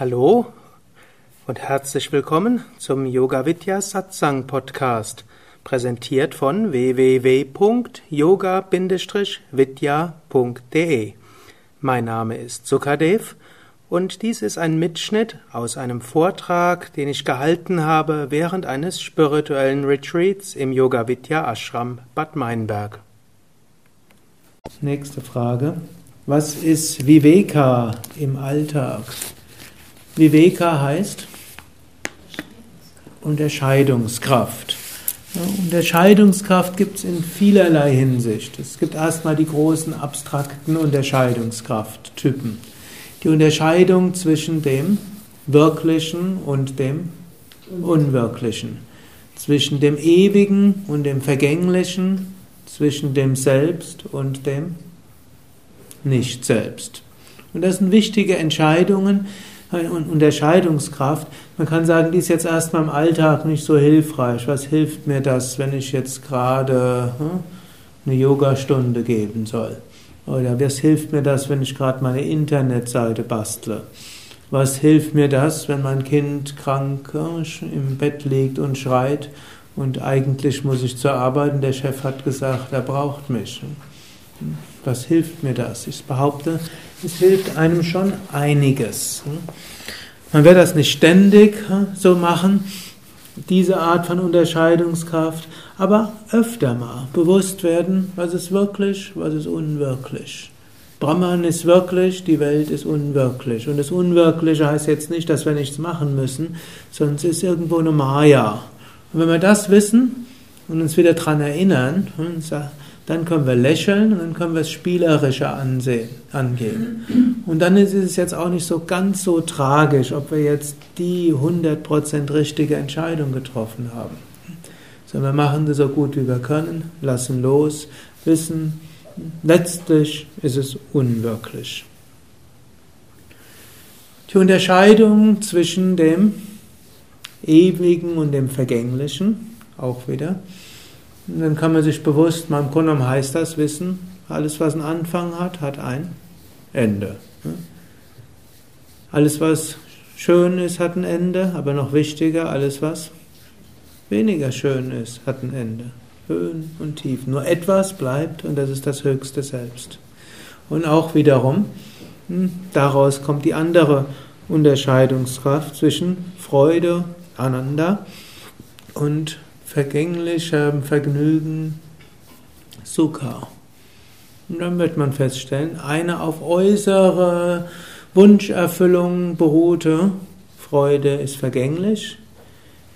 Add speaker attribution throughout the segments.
Speaker 1: Hallo und herzlich willkommen zum Yoga Vidya Satsang Podcast, präsentiert von www.yoga-vidya.de. Mein Name ist Sukadev und dies ist ein Mitschnitt aus einem Vortrag, den ich gehalten habe während eines spirituellen Retreats im Yoga Vidya Ashram Bad Meinberg. Nächste Frage. Was ist Viveka im Alltag? Viveka heißt Unterscheidungskraft. Unterscheidungskraft gibt es in vielerlei Hinsicht. Es gibt erstmal die großen abstrakten Unterscheidungskrafttypen. Die Unterscheidung zwischen dem Wirklichen und dem Unwirklichen. Zwischen dem Ewigen und dem Vergänglichen. Zwischen dem Selbst und dem Nicht-Selbst. Und das sind wichtige Entscheidungen, und Unterscheidungskraft. Man kann sagen, die ist jetzt erstmal im Alltag nicht so hilfreich. Was hilft mir das, wenn ich jetzt gerade hm, eine Yogastunde geben soll? Oder was hilft mir das, wenn ich gerade meine Internetseite bastle? Was hilft mir das, wenn mein Kind krank hm, im Bett liegt und schreit und eigentlich muss ich zur Arbeit und der Chef hat gesagt, er braucht mich? Hm, was hilft mir das? Ich behaupte, es hilft einem schon einiges. Man wird das nicht ständig so machen, diese Art von Unterscheidungskraft, aber öfter mal bewusst werden, was ist wirklich, was ist unwirklich. Brahman ist wirklich, die Welt ist unwirklich. Und das Unwirkliche heißt jetzt nicht, dass wir nichts machen müssen, es ist irgendwo eine Maya. Und wenn wir das wissen und uns wieder daran erinnern, dann können wir lächeln und dann können wir es spielerischer ansehen, angehen. Und dann ist es jetzt auch nicht so ganz so tragisch, ob wir jetzt die 100% richtige Entscheidung getroffen haben. Sondern wir machen das so gut wie wir können, lassen los, wissen, letztlich ist es unwirklich. Die Unterscheidung zwischen dem Ewigen und dem Vergänglichen, auch wieder. Dann kann man sich bewusst, Grunde genommen heißt das Wissen, alles was einen Anfang hat, hat ein Ende. Alles was schön ist, hat ein Ende, aber noch wichtiger, alles was weniger schön ist, hat ein Ende. Höhen und Tiefen. Nur etwas bleibt und das ist das höchste Selbst. Und auch wiederum, hm, daraus kommt die andere Unterscheidungskraft zwischen Freude, Ananda und vergänglichem Vergnügen Sukha. Und dann wird man feststellen, eine auf äußere Wunscherfüllung beruhte Freude ist vergänglich.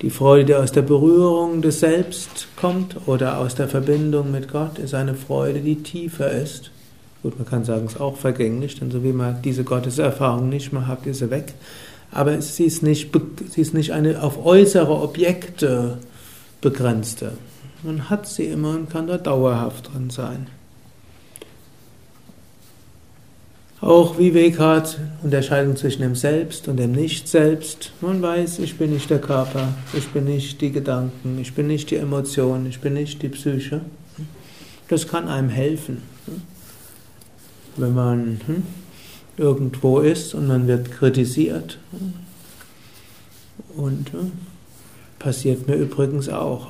Speaker 1: Die Freude, die aus der Berührung des Selbst kommt oder aus der Verbindung mit Gott, ist eine Freude, die tiefer ist. Gut, man kann sagen, es ist auch vergänglich, denn so wie man diese Gotteserfahrung nicht mehr hat, ist sie weg. Aber sie ist nicht, sie ist nicht eine auf äußere Objekte begrenzte. Man hat sie immer und kann da dauerhaft drin sein. Auch Vivek hat Unterscheidung zwischen dem Selbst und dem Nicht-Selbst. Man weiß, ich bin nicht der Körper, ich bin nicht die Gedanken, ich bin nicht die Emotionen, ich bin nicht die Psyche. Das kann einem helfen. Wenn man hm, irgendwo ist und man wird kritisiert. Und hm, Passiert mir übrigens auch.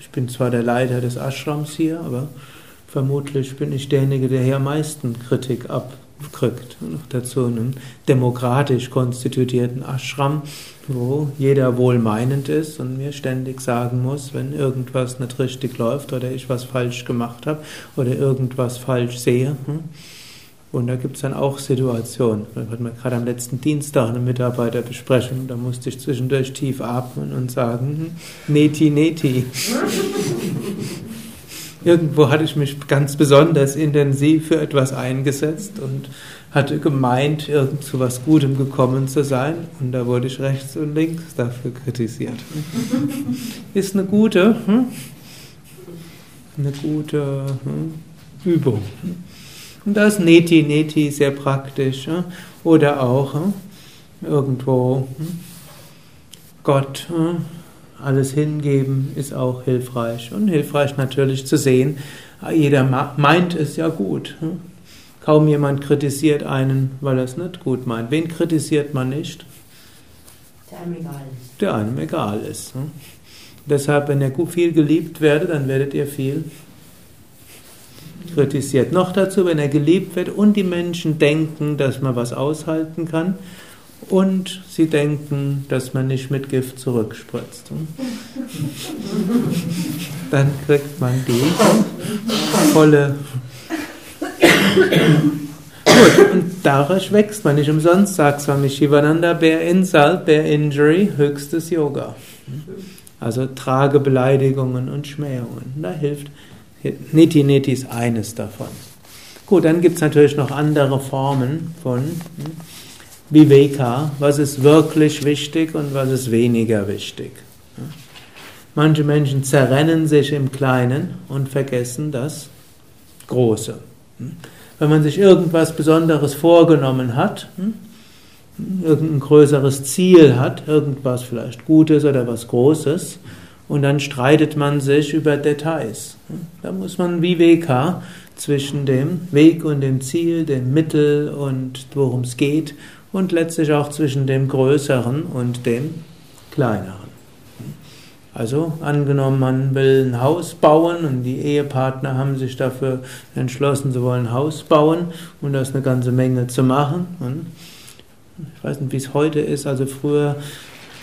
Speaker 1: Ich bin zwar der Leiter des Ashrams hier, aber vermutlich bin ich derjenige, der hier am meisten Kritik abkriegt. Noch dazu einen demokratisch konstituierten Ashram, wo jeder wohlmeinend ist und mir ständig sagen muss, wenn irgendwas nicht richtig läuft oder ich was falsch gemacht habe oder irgendwas falsch sehe. Und da gibt es dann auch Situationen. Da hatten wir gerade am letzten Dienstag eine Mitarbeiterbesprechung. Da musste ich zwischendurch tief atmen und sagen, hm, neti, neti. Irgendwo hatte ich mich ganz besonders intensiv für etwas eingesetzt und hatte gemeint, irgend zu was Gutem gekommen zu sein. Und da wurde ich rechts und links dafür kritisiert. Ist eine gute, hm? eine gute hm? Übung. Und da ist Neti Neti sehr praktisch. Oder auch irgendwo hm, Gott alles hingeben ist auch hilfreich. Und hilfreich natürlich zu sehen, jeder meint es ja gut. Kaum jemand kritisiert einen, weil er es nicht gut meint. Wen kritisiert man nicht?
Speaker 2: Der einem egal ist.
Speaker 1: Der einem egal ist. Deshalb, wenn ihr viel geliebt werdet, dann werdet ihr viel kritisiert. Noch dazu, wenn er geliebt wird und die Menschen denken, dass man was aushalten kann und sie denken, dass man nicht mit Gift zurückspritzt. Dann kriegt man die volle. Gut, und dadurch wächst man nicht umsonst, sagt Swami Shivananda, bear insult, bear injury, höchstes Yoga. Also trage Beleidigungen und Schmähungen. Da hilft Niti Niti ist eines davon. Gut, dann gibt es natürlich noch andere Formen von hm, Viveka. Was ist wirklich wichtig und was ist weniger wichtig? Manche Menschen zerrennen sich im Kleinen und vergessen das Große. Hm. Wenn man sich irgendwas Besonderes vorgenommen hat, hm, irgendein größeres Ziel hat, irgendwas vielleicht Gutes oder was Großes, und dann streitet man sich über Details. Da muss man wie WK zwischen dem Weg und dem Ziel, dem Mittel und worum es geht und letztlich auch zwischen dem Größeren und dem Kleineren. Also angenommen, man will ein Haus bauen und die Ehepartner haben sich dafür entschlossen, sie wollen ein Haus bauen und da ist eine ganze Menge zu machen. Und ich weiß nicht, wie es heute ist. Also früher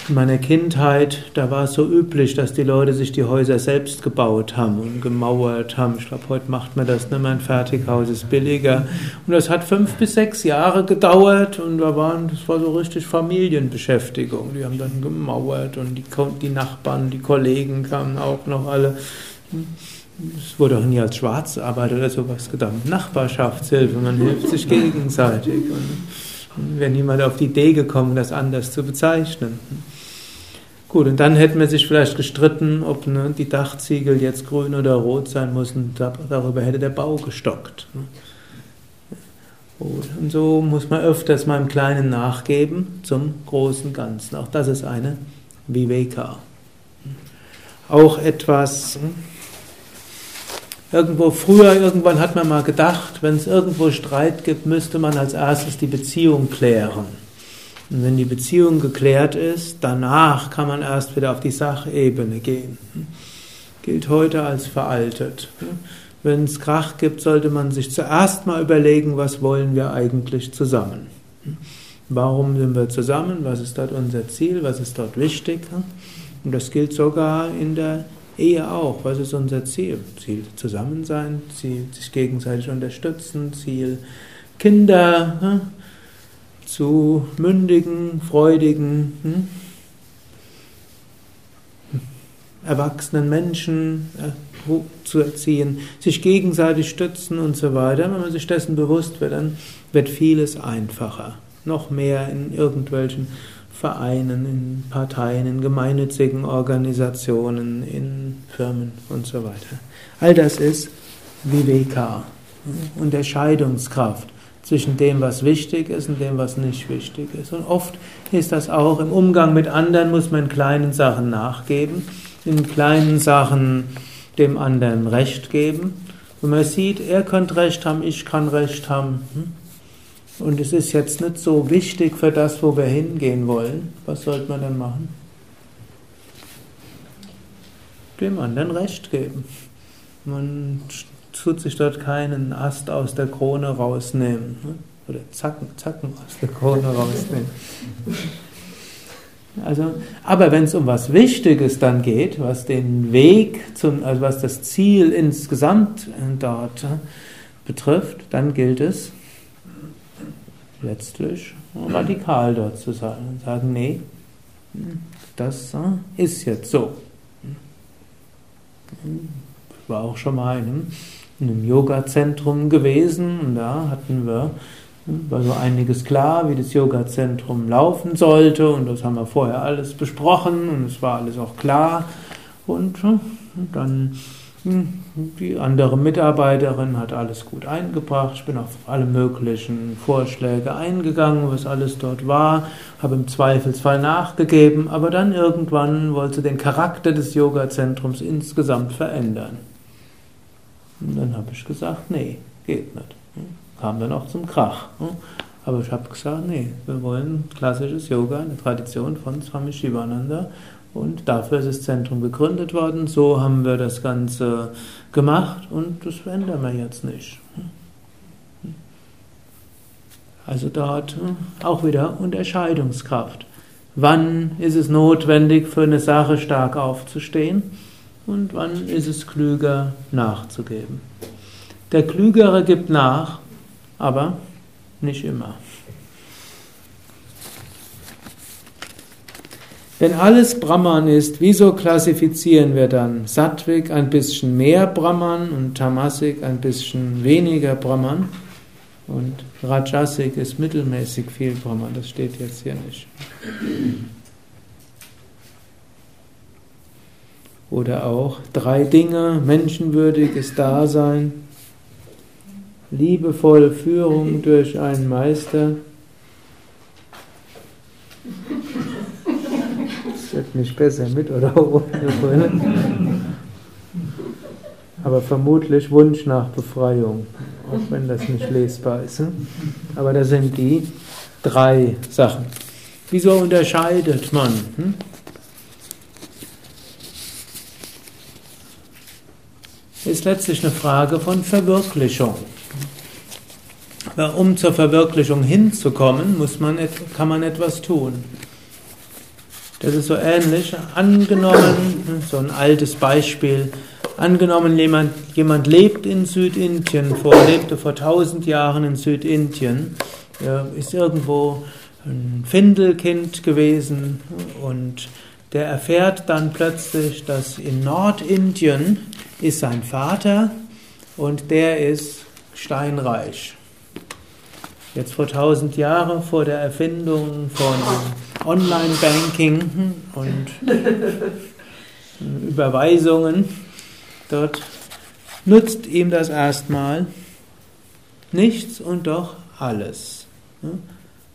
Speaker 1: in meiner Kindheit, da war es so üblich, dass die Leute sich die Häuser selbst gebaut haben und gemauert haben. Ich glaube, heute macht man das nicht mehr. Ein Fertighaus ist billiger. Und das hat fünf bis sechs Jahre gedauert und da waren, das war so richtig Familienbeschäftigung. Die haben dann gemauert und die, die Nachbarn, die Kollegen kamen auch noch alle. Es wurde auch nie als Schwarzarbeit oder sowas gedacht. Nachbarschaftshilfe, man hilft sich gegenseitig. Und wäre niemand auf die Idee gekommen, das anders zu bezeichnen. Gut, und dann hätten wir sich vielleicht gestritten, ob ne, die Dachziegel jetzt grün oder rot sein müssen. Darüber hätte der Bau gestockt. Ne. Und so muss man öfters mal im Kleinen nachgeben zum großen Ganzen. Auch das ist eine Viveka. Auch etwas hm, Irgendwo früher, irgendwann hat man mal gedacht, wenn es irgendwo Streit gibt, müsste man als erstes die Beziehung klären. Und wenn die Beziehung geklärt ist, danach kann man erst wieder auf die Sachebene gehen. Gilt heute als veraltet. Wenn es Krach gibt, sollte man sich zuerst mal überlegen, was wollen wir eigentlich zusammen. Warum sind wir zusammen? Was ist dort unser Ziel? Was ist dort wichtig? Und das gilt sogar in der Ehe auch. Was ist unser Ziel? Ziel zusammen sein, Ziel sich gegenseitig unterstützen, Ziel Kinder hm? Zu mündigen, freudigen, hm? erwachsenen Menschen äh, zu erziehen, sich gegenseitig stützen und so weiter. Wenn man sich dessen bewusst wird, dann wird vieles einfacher. Noch mehr in irgendwelchen Vereinen, in Parteien, in gemeinnützigen Organisationen, in Firmen und so weiter. All das ist Viveka, Unterscheidungskraft zwischen dem, was wichtig ist und dem, was nicht wichtig ist. Und oft ist das auch im Umgang mit anderen, muss man in kleinen Sachen nachgeben, in kleinen Sachen dem anderen Recht geben. Wenn man sieht, er könnte Recht haben, ich kann Recht haben, hm? und es ist jetzt nicht so wichtig für das, wo wir hingehen wollen, was sollte man dann machen? Dem anderen Recht geben. Man tut sich dort keinen Ast aus der Krone rausnehmen. Ne? Oder Zacken, Zacken aus der Krone rausnehmen. Also, aber wenn es um was Wichtiges dann geht, was den Weg zum, also was das Ziel insgesamt dort äh, betrifft, dann gilt es, letztlich radikal dort zu sein und sagen, nee, das äh, ist jetzt so. Ich war auch schon mal in einem, in einem Yoga-Zentrum gewesen. Und da hatten wir, war so einiges klar, wie das Yoga-Zentrum laufen sollte. Und das haben wir vorher alles besprochen. Und es war alles auch klar. Und, dann die andere Mitarbeiterin hat alles gut eingebracht. Ich bin auf alle möglichen Vorschläge eingegangen, was alles dort war, habe im Zweifelsfall nachgegeben, aber dann irgendwann wollte den Charakter des Yoga-Zentrums insgesamt verändern. Und dann habe ich gesagt, nee, geht nicht. kam dann auch zum Krach. Ne? Aber ich habe gesagt, nee, wir wollen klassisches Yoga, eine Tradition von Swami Shivananda. Und dafür ist das Zentrum gegründet worden. So haben wir das Ganze gemacht und das ändern wir jetzt nicht. Also dort auch wieder Unterscheidungskraft. Wann ist es notwendig, für eine Sache stark aufzustehen und wann ist es klüger, nachzugeben. Der Klügere gibt nach, aber nicht immer. Wenn alles Brahman ist, wieso klassifizieren wir dann Sattvik ein bisschen mehr Brahman und Tamasik ein bisschen weniger Brahman? Und Rajasik ist mittelmäßig viel Brahman, das steht jetzt hier nicht. Oder auch drei Dinge, menschenwürdiges Dasein, liebevolle Führung durch einen Meister. Das wird nicht besser mit oder ohne Brille. Aber vermutlich Wunsch nach Befreiung, auch wenn das nicht lesbar ist. Hm? Aber das sind die drei Sachen. Wieso unterscheidet man? Hm? Ist letztlich eine Frage von Verwirklichung. Um zur Verwirklichung hinzukommen, muss man, kann man etwas tun. Das ist so ähnlich. Angenommen, so ein altes Beispiel, angenommen jemand, jemand lebt in Südindien, vor, lebte vor tausend Jahren in Südindien, ist irgendwo ein Findelkind gewesen und der erfährt dann plötzlich, dass in Nordindien ist sein Vater und der ist steinreich jetzt vor tausend Jahren, vor der Erfindung von Online-Banking und Überweisungen, dort nutzt ihm das erstmal nichts und doch alles.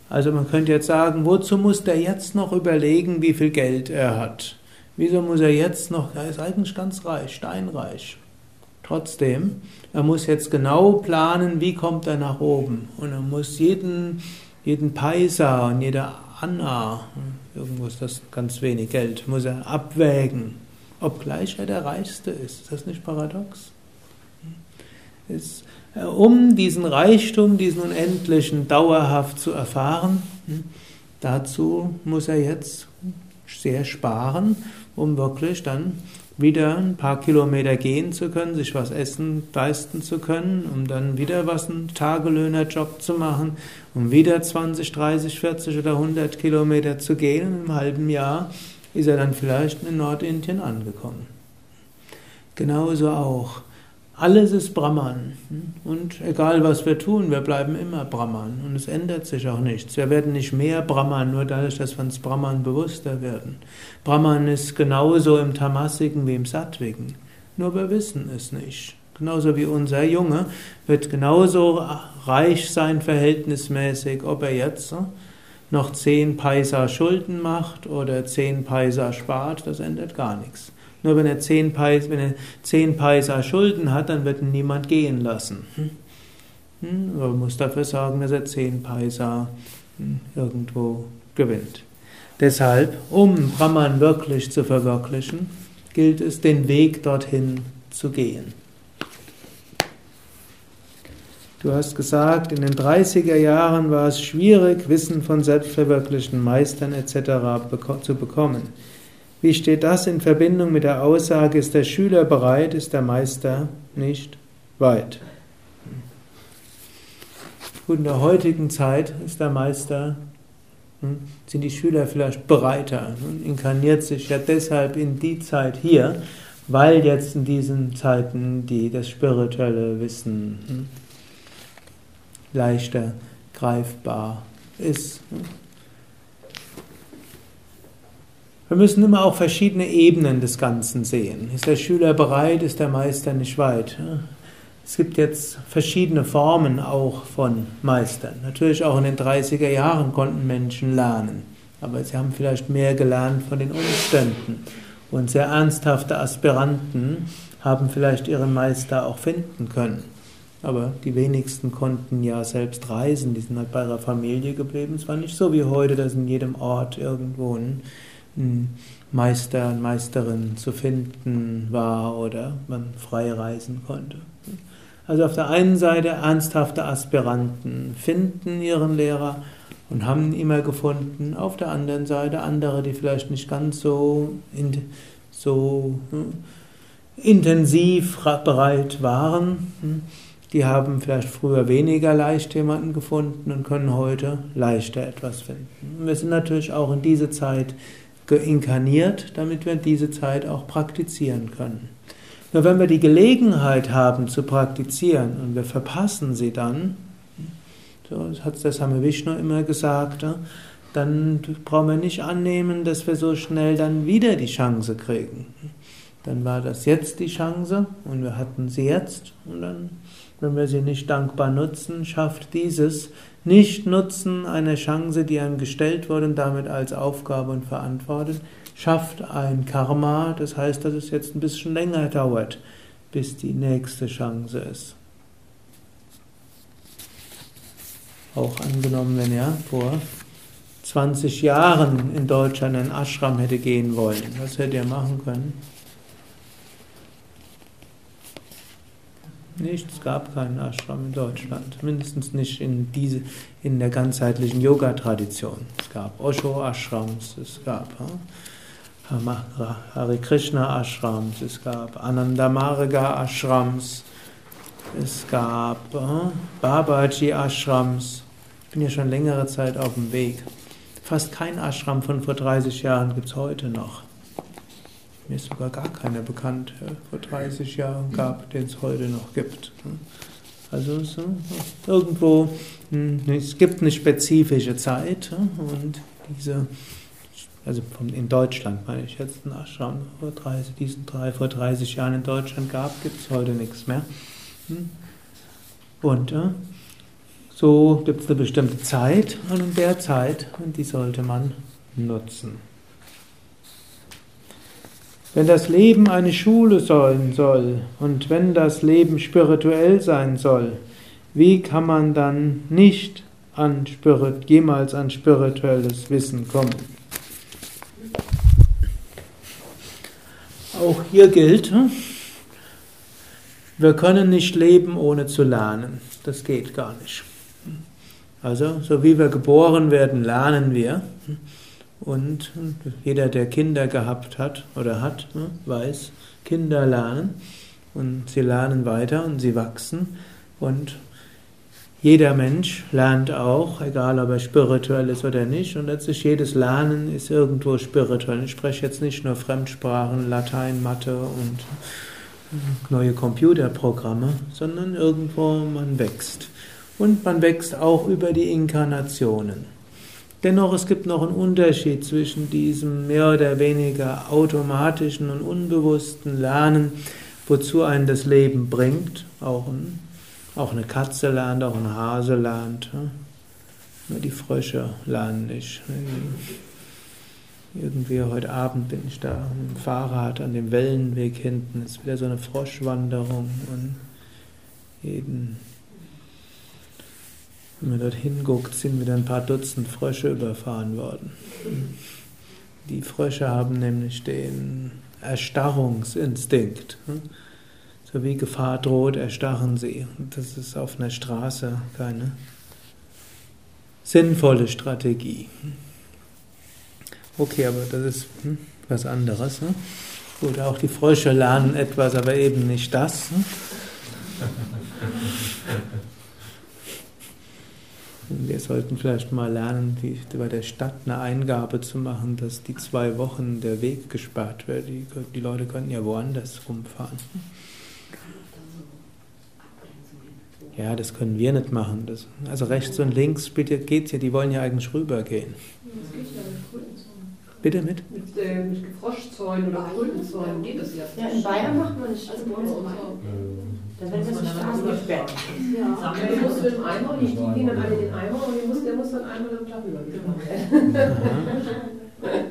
Speaker 1: Also man könnte jetzt sagen, wozu muss der jetzt noch überlegen, wie viel Geld er hat? Wieso muss er jetzt noch, er ist eigentlich ganz reich, steinreich. Trotzdem, er muss jetzt genau planen, wie kommt er nach oben. Und er muss jeden, jeden Paisa und jede Anna, irgendwo ist das ganz wenig Geld, muss er abwägen, obgleich er der Reichste ist. Ist das nicht paradox? Ist, äh, um diesen Reichtum, diesen unendlichen, dauerhaft zu erfahren, hm, dazu muss er jetzt sehr sparen, um wirklich dann wieder ein paar Kilometer gehen zu können, sich was essen leisten zu können, um dann wieder was einen Tagelöhnerjob zu machen, um wieder 20, 30, 40 oder 100 Kilometer zu gehen. Im halben Jahr ist er dann vielleicht in Nordindien angekommen. Genauso auch alles ist Brahman. Und egal was wir tun, wir bleiben immer Brahman. Und es ändert sich auch nichts. Wir werden nicht mehr Brahman, nur dadurch, dass wir uns Brahman bewusster werden. Brahman ist genauso im Tamasiken wie im Sattviken. Nur wir wissen es nicht. Genauso wie unser Junge wird genauso reich sein verhältnismäßig, ob er jetzt noch zehn Paisa Schulden macht oder zehn Paisa spart, das ändert gar nichts. Nur wenn er zehn Paisa, wenn er zehn Paisa Schulden hat, dann wird ihn niemand gehen lassen. Hm? hm? Man muss dafür sorgen, dass er zehn Paisa hm, irgendwo gewinnt. Deshalb, um Brahman wirklich zu verwirklichen, gilt es, den Weg dorthin zu gehen. Du hast gesagt, in den 30er Jahren war es schwierig, Wissen von selbstverwirklichten Meistern etc. zu bekommen. Wie steht das in Verbindung mit der Aussage, ist der Schüler bereit, ist der Meister nicht weit? Gut, in der heutigen Zeit ist der Meister, hm, sind die Schüler vielleicht bereiter, inkarniert sich ja deshalb in die Zeit hier, weil jetzt in diesen Zeiten die, das spirituelle Wissen hm, leichter greifbar ist. Wir müssen immer auch verschiedene Ebenen des Ganzen sehen. Ist der Schüler bereit, ist der Meister nicht weit? Es gibt jetzt verschiedene Formen auch von Meistern. Natürlich auch in den 30er Jahren konnten Menschen lernen, aber sie haben vielleicht mehr gelernt von den Umständen. Und sehr ernsthafte Aspiranten haben vielleicht ihren Meister auch finden können. Aber die wenigsten konnten ja selbst reisen, die sind halt bei ihrer Familie geblieben. Es war nicht so wie heute, dass in jedem Ort irgendwo ein, Meister, eine Meisterin zu finden war oder man frei reisen konnte. Also auf der einen Seite ernsthafte Aspiranten finden ihren Lehrer und haben ihn immer gefunden. Auf der anderen Seite andere, die vielleicht nicht ganz so, so hm, intensiv bereit waren. Hm, die haben vielleicht früher weniger leicht jemanden gefunden und können heute leichter etwas finden. Wir sind natürlich auch in diese Zeit geinkarniert, damit wir diese Zeit auch praktizieren können. Nur wenn wir die Gelegenheit haben zu praktizieren und wir verpassen sie dann, so hat der Same Vishnu immer gesagt, dann brauchen wir nicht annehmen, dass wir so schnell dann wieder die Chance kriegen. Dann war das jetzt die Chance und wir hatten sie jetzt und dann, wenn wir sie nicht dankbar nutzen, schafft dieses Nicht-Nutzen einer Chance, die einem gestellt wurde und damit als Aufgabe und verantwortet, schafft ein Karma, das heißt, dass es jetzt ein bisschen länger dauert, bis die nächste Chance ist. Auch angenommen, wenn er vor 20 Jahren in Deutschland in Ashram hätte gehen wollen, was hätte er machen können? Nicht, es gab keinen Ashram in Deutschland, mindestens nicht in, diese, in der ganzheitlichen Yoga-Tradition. Es gab Osho-Ashrams, es gab Hare Krishna Ashrams, es gab Ananda Marga Ashrams, es gab äh, Babaji Ashrams. Ich bin ja schon längere Zeit auf dem Weg. Fast kein Ashram von vor 30 Jahren gibt es heute noch. Mir ist sogar gar keiner bekannt, vor 30 Jahren gab, den es heute noch gibt. Also so, irgendwo, hm, es gibt eine spezifische Zeit und diese also in Deutschland meine ich jetzt einen Ashram vor 30, diesen drei, vor 30 Jahren in Deutschland gab, gibt es heute nichts mehr. Hm? Und äh, so gibt es eine bestimmte Zeit und in der Zeit, und die sollte man nutzen. Wenn das Leben eine Schule sein soll und wenn das Leben spirituell sein soll, wie kann man dann nicht an Spirit, jemals an spirituelles Wissen kommen? Auch hier gilt, hm, wir können nicht leben, ohne zu lernen. Das geht gar nicht. Also, so wie wir geboren werden, lernen wir. Und jeder, der Kinder gehabt hat oder hat, hm, weiß, Kinder lernen und sie lernen weiter und sie wachsen. Und jeder Mensch lernt auch, egal ob er spirituell ist oder nicht, und letztlich jedes Lernen ist irgendwo spirituell. Ich spreche jetzt nicht nur Fremdsprachen, Latein, Mathe und neue Computerprogramme, sondern irgendwo man wächst. Und man wächst auch über die Inkarnationen. Dennoch, es gibt noch einen Unterschied zwischen diesem mehr oder weniger automatischen und unbewussten Lernen, wozu einen das Leben bringt, auch ein auch eine Katze lernt, auch ein Hase lernt. Nur die Frösche lernen nicht. Irgendwie heute Abend bin ich da mit dem Fahrrad an dem Wellenweg hinten. Es ist wieder so eine Froschwanderung und jeden, wenn man dort hinguckt, sind wieder ein paar Dutzend Frösche überfahren worden. Die Frösche haben nämlich den Erstarrungsinstinkt. So wie Gefahr droht, erstarren sie. Das ist auf einer Straße keine sinnvolle Strategie. Okay, aber das ist hm, was anderes. Ne? Gut, auch die Frösche lernen etwas, aber eben nicht das. Ne? Wir sollten vielleicht mal lernen, die, bei der Stadt eine Eingabe zu machen, dass die zwei Wochen der Weg gesperrt wird. Die, die Leute könnten ja woanders rumfahren. Ja, das können wir nicht machen. Das, also rechts und links geht es ja, die wollen ja eigentlich rübergehen. Ja. Bitte mit?
Speaker 2: Mit, äh, mit Froschzäunen oder Krötenzäunen geht das ja. Ja, in Bayern macht man nicht. Also bei uns auch. Da werden das Straßen gesperrt. Ja, du musst mit dem Eimer, die gehen dann alle den Eimer und muss, der muss dann einmal am Tag rübergefahren werden.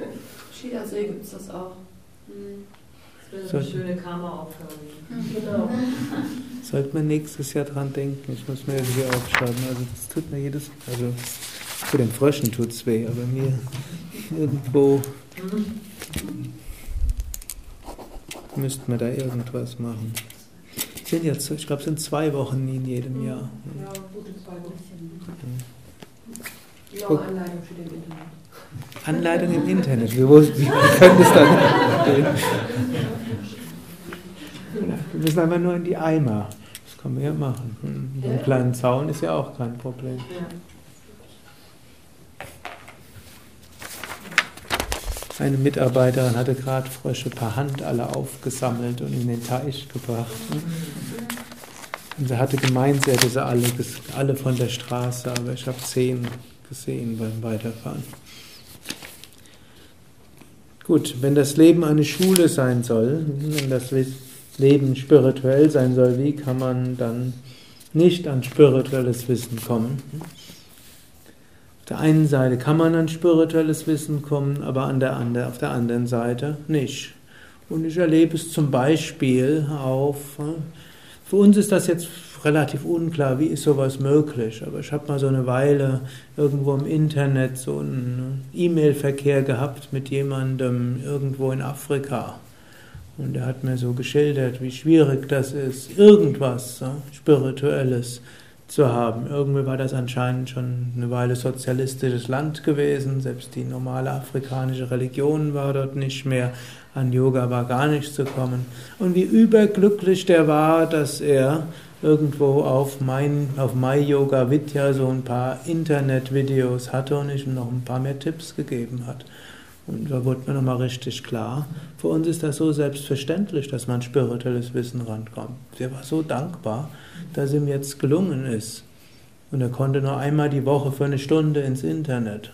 Speaker 2: Schiedersee gibt es das auch.
Speaker 3: Das wäre so eine schöne Karma-Aufgabe.
Speaker 2: Genau.
Speaker 1: Sollte man nächstes Jahr dran denken. Ich muss mir irgendwie aufschreiben. Also das tut mir jedes Also für den Fröschen tut es weh, aber mir irgendwo müssten wir da irgendwas machen. Sind jetzt, ich glaube, es sind zwei Wochen in jedem Jahr. Ja, gute zwei Wochen. Ja. Anleitung für den Internet. Anleitung im Internet. Wie können es dann? Wir müssen einfach nur in die Eimer. Das kann man ja machen. Hm, so einen kleinen Zaun ist ja auch kein Problem. Eine Mitarbeiterin hatte gerade Frösche per Hand alle aufgesammelt und in den Teich gebracht. Und sie hatte gemeint, sie hätte sie alle, alle von der Straße, aber ich habe zehn gesehen beim Weiterfahren. Gut, wenn das Leben eine Schule sein soll, wenn das Leben spirituell sein soll, wie kann man dann nicht an spirituelles Wissen kommen? Der einen Seite kann man an spirituelles Wissen kommen, aber an der andre, auf der anderen Seite nicht. Und ich erlebe es zum Beispiel auf, für uns ist das jetzt relativ unklar, wie ist sowas möglich, aber ich habe mal so eine Weile irgendwo im Internet so einen E-Mail-Verkehr gehabt mit jemandem irgendwo in Afrika. Und er hat mir so geschildert, wie schwierig das ist, irgendwas Spirituelles zu haben. Irgendwie war das anscheinend schon eine Weile sozialistisches Land gewesen, selbst die normale afrikanische Religion war dort nicht mehr, an Yoga war gar nicht zu kommen. Und wie überglücklich der war, dass er irgendwo auf mein, auf My Yoga Vidya so ein paar Internetvideos hatte und ich ihm noch ein paar mehr Tipps gegeben hat. Und da wurde mir nochmal richtig klar, für uns ist das so selbstverständlich, dass man spirituelles Wissen rankommt. Der war so dankbar, dass ihm jetzt gelungen ist. Und er konnte nur einmal die Woche für eine Stunde ins Internet.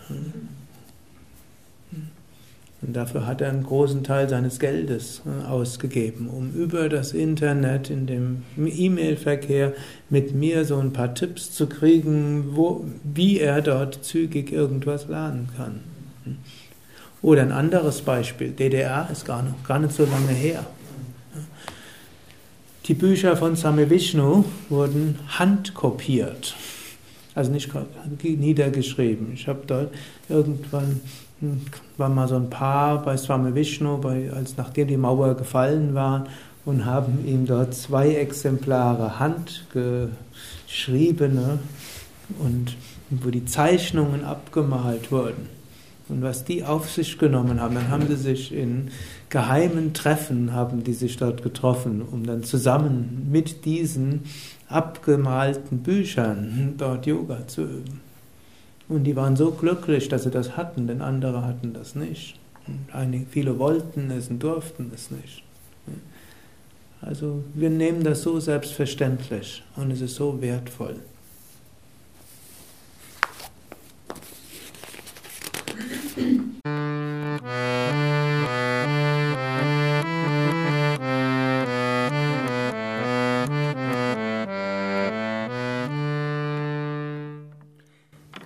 Speaker 1: Und dafür hat er einen großen Teil seines Geldes äh, ausgegeben, um über das Internet in dem E-Mail-Verkehr mit mir so ein paar Tipps zu kriegen, wo, wie er dort zügig irgendwas lernen kann. Oder ein anderes Beispiel, DDR ist gar, noch, gar nicht so lange her. Die Bücher von Same Vishnu wurden handkopiert, also nicht niedergeschrieben. Ich habe dort irgendwann hm, war mal so ein Paar bei Swami Vishnu, bei, als nachdem die Mauer gefallen war, und haben ihm dort zwei Exemplare handgeschriebene und wo die Zeichnungen abgemalt wurden. Und was die auf sich genommen haben, dann haben sie sich in geheimen Treffen, haben die sich dort getroffen, um dann zusammen mit diesen abgemalten Büchern dort Yoga zu üben. Und die waren so glücklich, dass sie das hatten, denn andere hatten das nicht. Und einige, viele wollten es und durften es nicht. Also wir nehmen das so selbstverständlich und es ist so wertvoll.